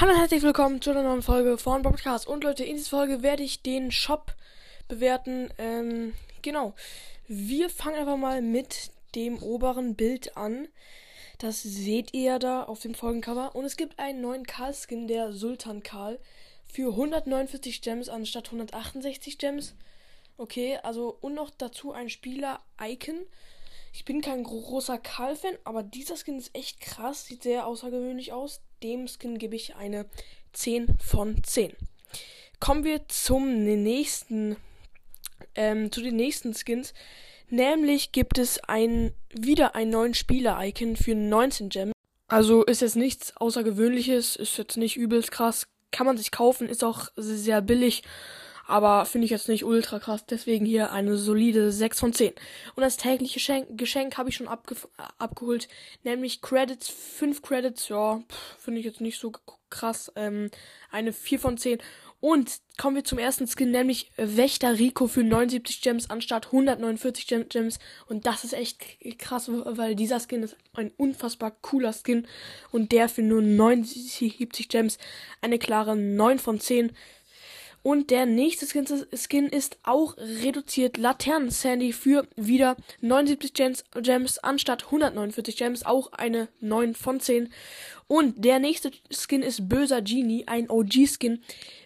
Hallo und herzlich willkommen zu einer neuen Folge von Podcast. Und Leute, in dieser Folge werde ich den Shop bewerten. Ähm, genau. Wir fangen einfach mal mit dem oberen Bild an. Das seht ihr da auf dem Folgencover. Und es gibt einen neuen Karl-Skin, der Sultan Karl, für 149 Gems anstatt 168 Gems. Okay, also und noch dazu ein Spieler-Icon. Ich bin kein großer Karl-Fan, aber dieser Skin ist echt krass, sieht sehr außergewöhnlich aus. Dem Skin gebe ich eine 10 von 10. Kommen wir zum nächsten, ähm, zu den nächsten Skins. Nämlich gibt es ein, wieder einen neuen Spieler-Icon für 19 Gems. Also ist jetzt nichts Außergewöhnliches, ist jetzt nicht übelst krass. Kann man sich kaufen, ist auch sehr billig aber finde ich jetzt nicht ultra krass. Deswegen hier eine solide 6 von 10. Und das tägliche Geschenk, Geschenk habe ich schon abge abgeholt. Nämlich Credits, 5 Credits. Ja, finde ich jetzt nicht so krass. Ähm, eine 4 von 10. Und kommen wir zum ersten Skin, nämlich Wächter Rico für 79 Gems anstatt 149 Gems. Und das ist echt krass, weil dieser Skin ist ein unfassbar cooler Skin. Und der für nur 79 Gems eine klare 9 von 10. Und der nächste Skin, ist auch reduziert. Laternen Sandy für wieder 79 Gems, Gems anstatt 149 Gems. Auch eine 9 von 10. Und der nächste Skin ist Böser Genie, ein OG-Skin.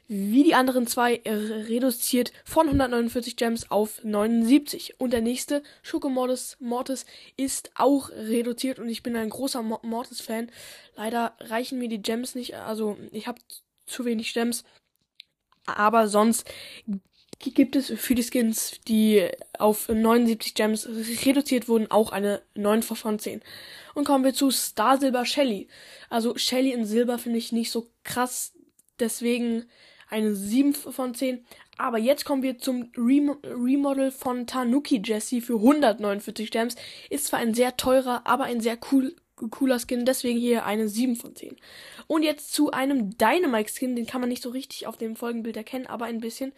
Wie die anderen zwei reduziert von 149 Gems auf 79. Und der nächste, Schoko Mortis, Mortis, ist auch reduziert und ich bin ein großer Mortis-Fan. Leider reichen mir die Gems nicht, also ich habe zu wenig Gems. Aber sonst gibt es für die Skins, die auf 79 Gems reduziert wurden, auch eine 9 von 10. Und kommen wir zu Star Silber Shelly. Also Shelly in Silber finde ich nicht so krass, deswegen eine 7 von 10. Aber jetzt kommen wir zum Rem Remodel von Tanuki Jessie für 149 Gems. Ist zwar ein sehr teurer, aber ein sehr cool, cooler Skin, deswegen hier eine 7 von 10. Und jetzt zu einem Dynamite Skin, den kann man nicht so richtig auf dem Folgenbild erkennen, aber ein bisschen.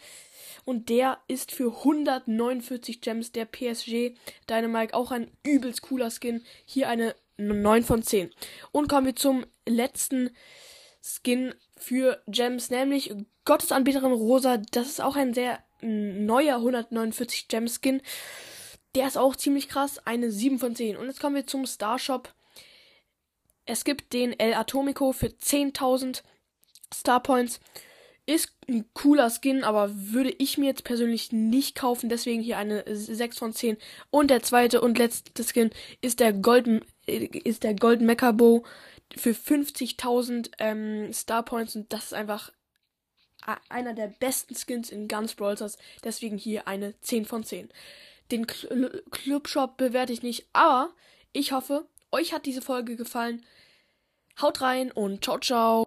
Und der ist für 149 Gems der PSG Dynamite, auch ein übelst cooler Skin. Hier eine 9 von 10. Und kommen wir zum letzten Skin für Gems, nämlich Gottesanbeterin Rosa. Das ist auch ein sehr neuer 149 Gem Skin. Der ist auch ziemlich krass, eine 7 von 10. Und jetzt kommen wir zum Starshop. Es gibt den El Atomico für 10.000 Star Points. Ist ein cooler Skin, aber würde ich mir jetzt persönlich nicht kaufen. Deswegen hier eine 6 von 10. Und der zweite und letzte Skin ist der Golden, ist der Golden Mecha Bow für 50.000 ähm, Star Points. Und das ist einfach einer der besten Skins in ganz Brawl Stars. Deswegen hier eine 10 von 10. Den Clubshop bewerte ich nicht, aber ich hoffe, euch hat diese Folge gefallen. Haut rein und ciao, ciao.